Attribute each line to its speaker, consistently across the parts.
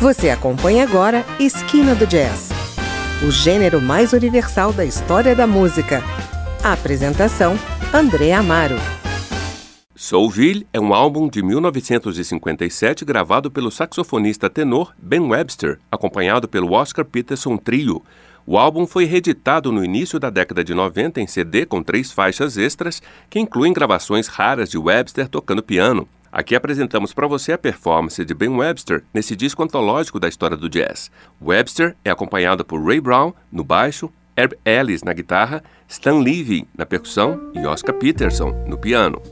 Speaker 1: Você acompanha agora Esquina do Jazz, o gênero mais universal da história da música. A apresentação: André Amaro.
Speaker 2: Soulville é um álbum de 1957 gravado pelo saxofonista tenor Ben Webster, acompanhado pelo Oscar Peterson Trio. O álbum foi reeditado no início da década de 90 em CD com três faixas extras, que incluem gravações raras de Webster tocando piano. Aqui apresentamos para você a performance de Ben Webster nesse disco antológico da história do jazz. Webster é acompanhado por Ray Brown no baixo, Herb Ellis na guitarra, Stan Levy na percussão e Oscar Peterson no piano.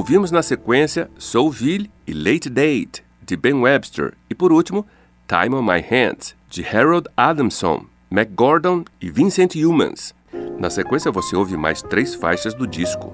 Speaker 2: Ouvimos na sequência Soulville e Late Date, de Ben Webster, e por último, Time on My Hands, de Harold Adamson, McGordon e Vincent Humans. Na sequência você ouve mais três faixas do disco.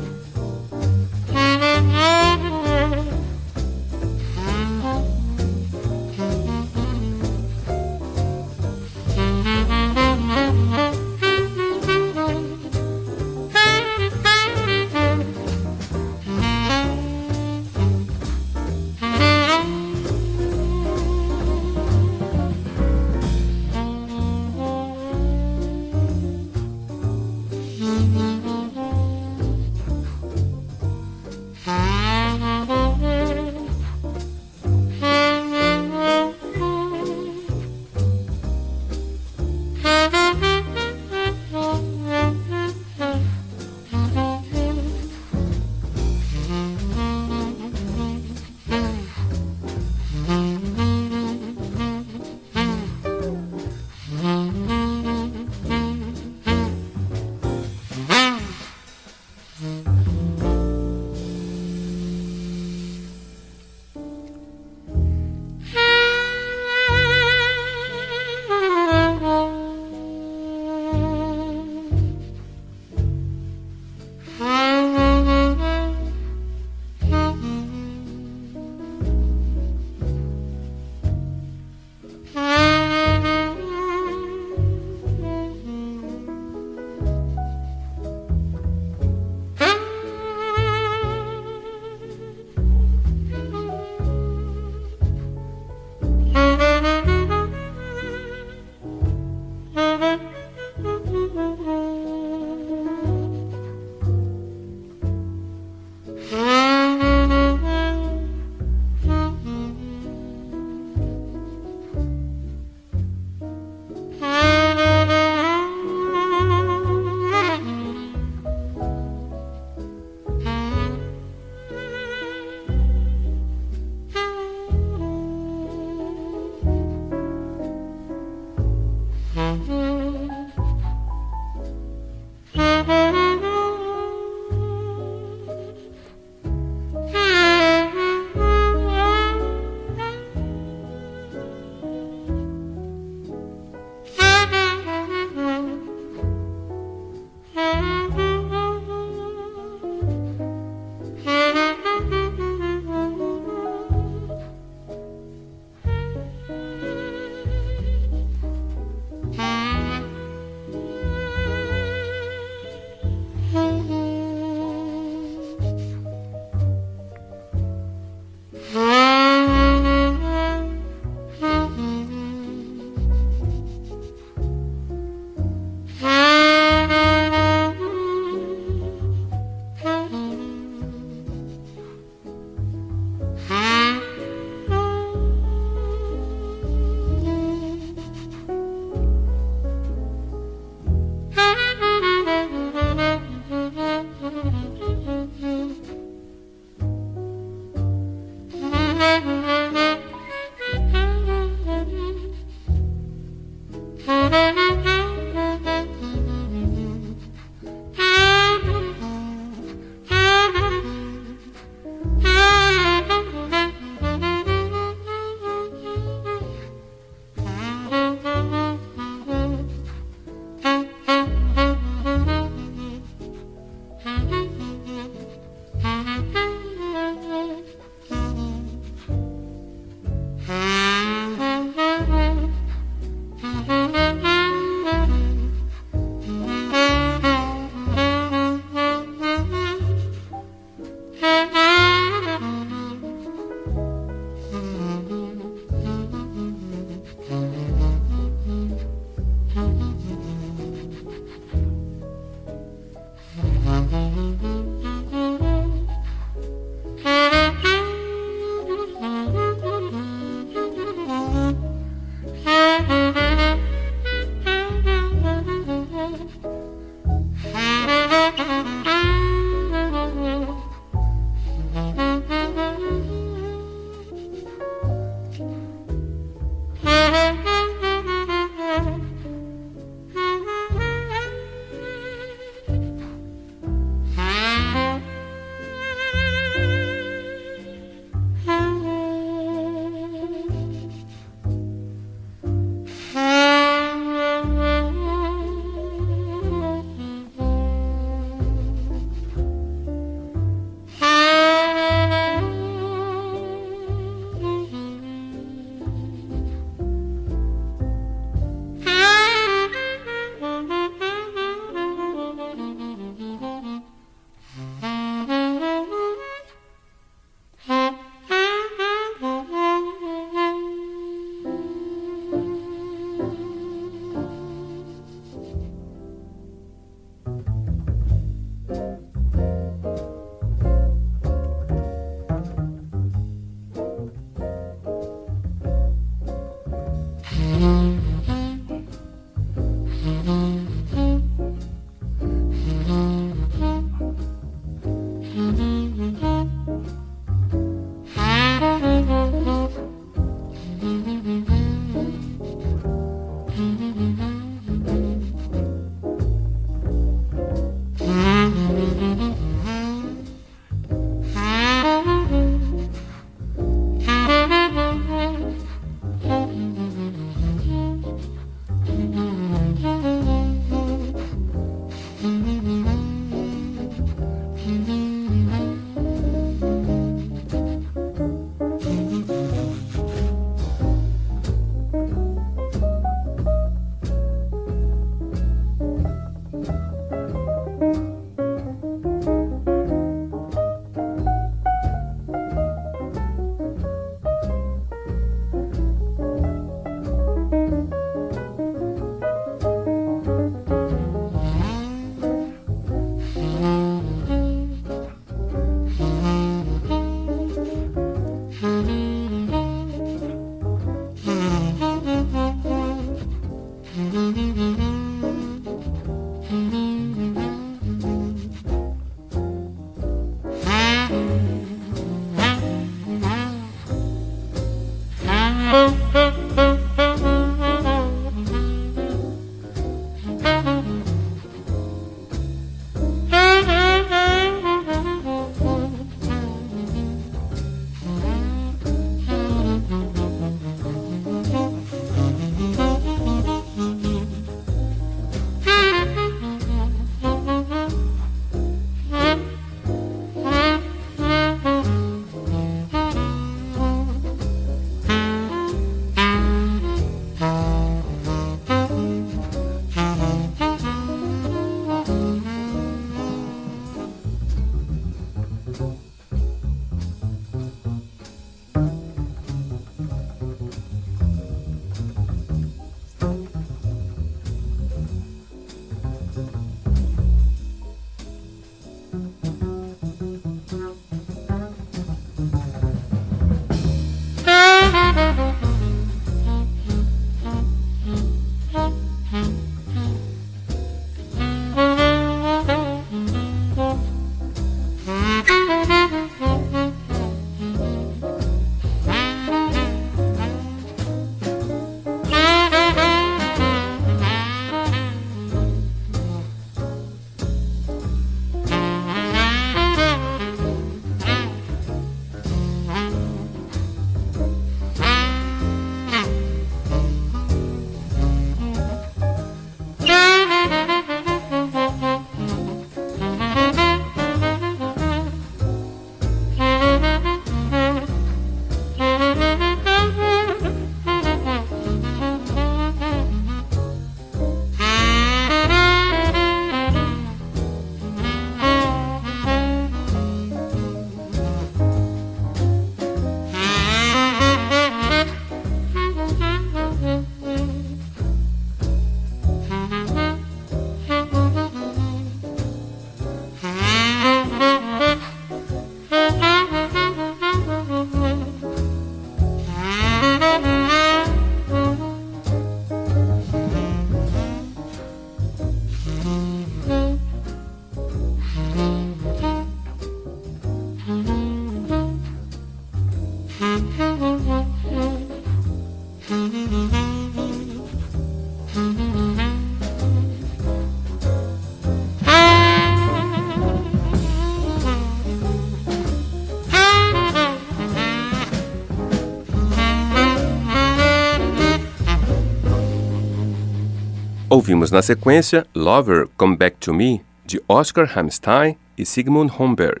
Speaker 2: Ouvimos na sequência Lover Come Back to Me, de Oscar Hammerstein e Sigmund Homberg,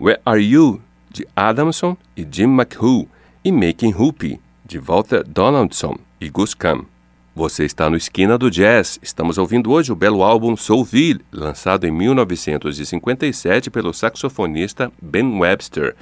Speaker 2: Where Are You, de Adamson e Jim McHugh, e Making Whoopi, de Walter Donaldson e Gus Kahn. Você está no Esquina do Jazz. Estamos ouvindo hoje o belo álbum Soulville, lançado em 1957 pelo saxofonista Ben Webster.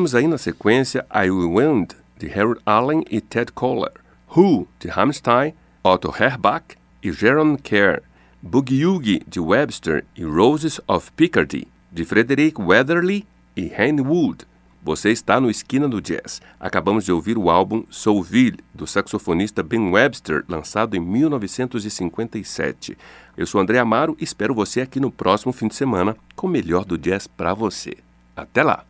Speaker 2: Ouvimos aí na sequência I Will Wind, de Harold Allen e Ted Koehler, Who, de Hammerstein, Otto Herbach e Jaron Kerr, Boogie Woogie, de Webster e Roses of Picardy, de Frederick Weatherly e Henry Wood. Você está no Esquina do Jazz. Acabamos de ouvir o álbum Soulville, do saxofonista Ben Webster, lançado em 1957. Eu sou André Amaro e espero você aqui no próximo fim de semana com o melhor do jazz para você. Até lá!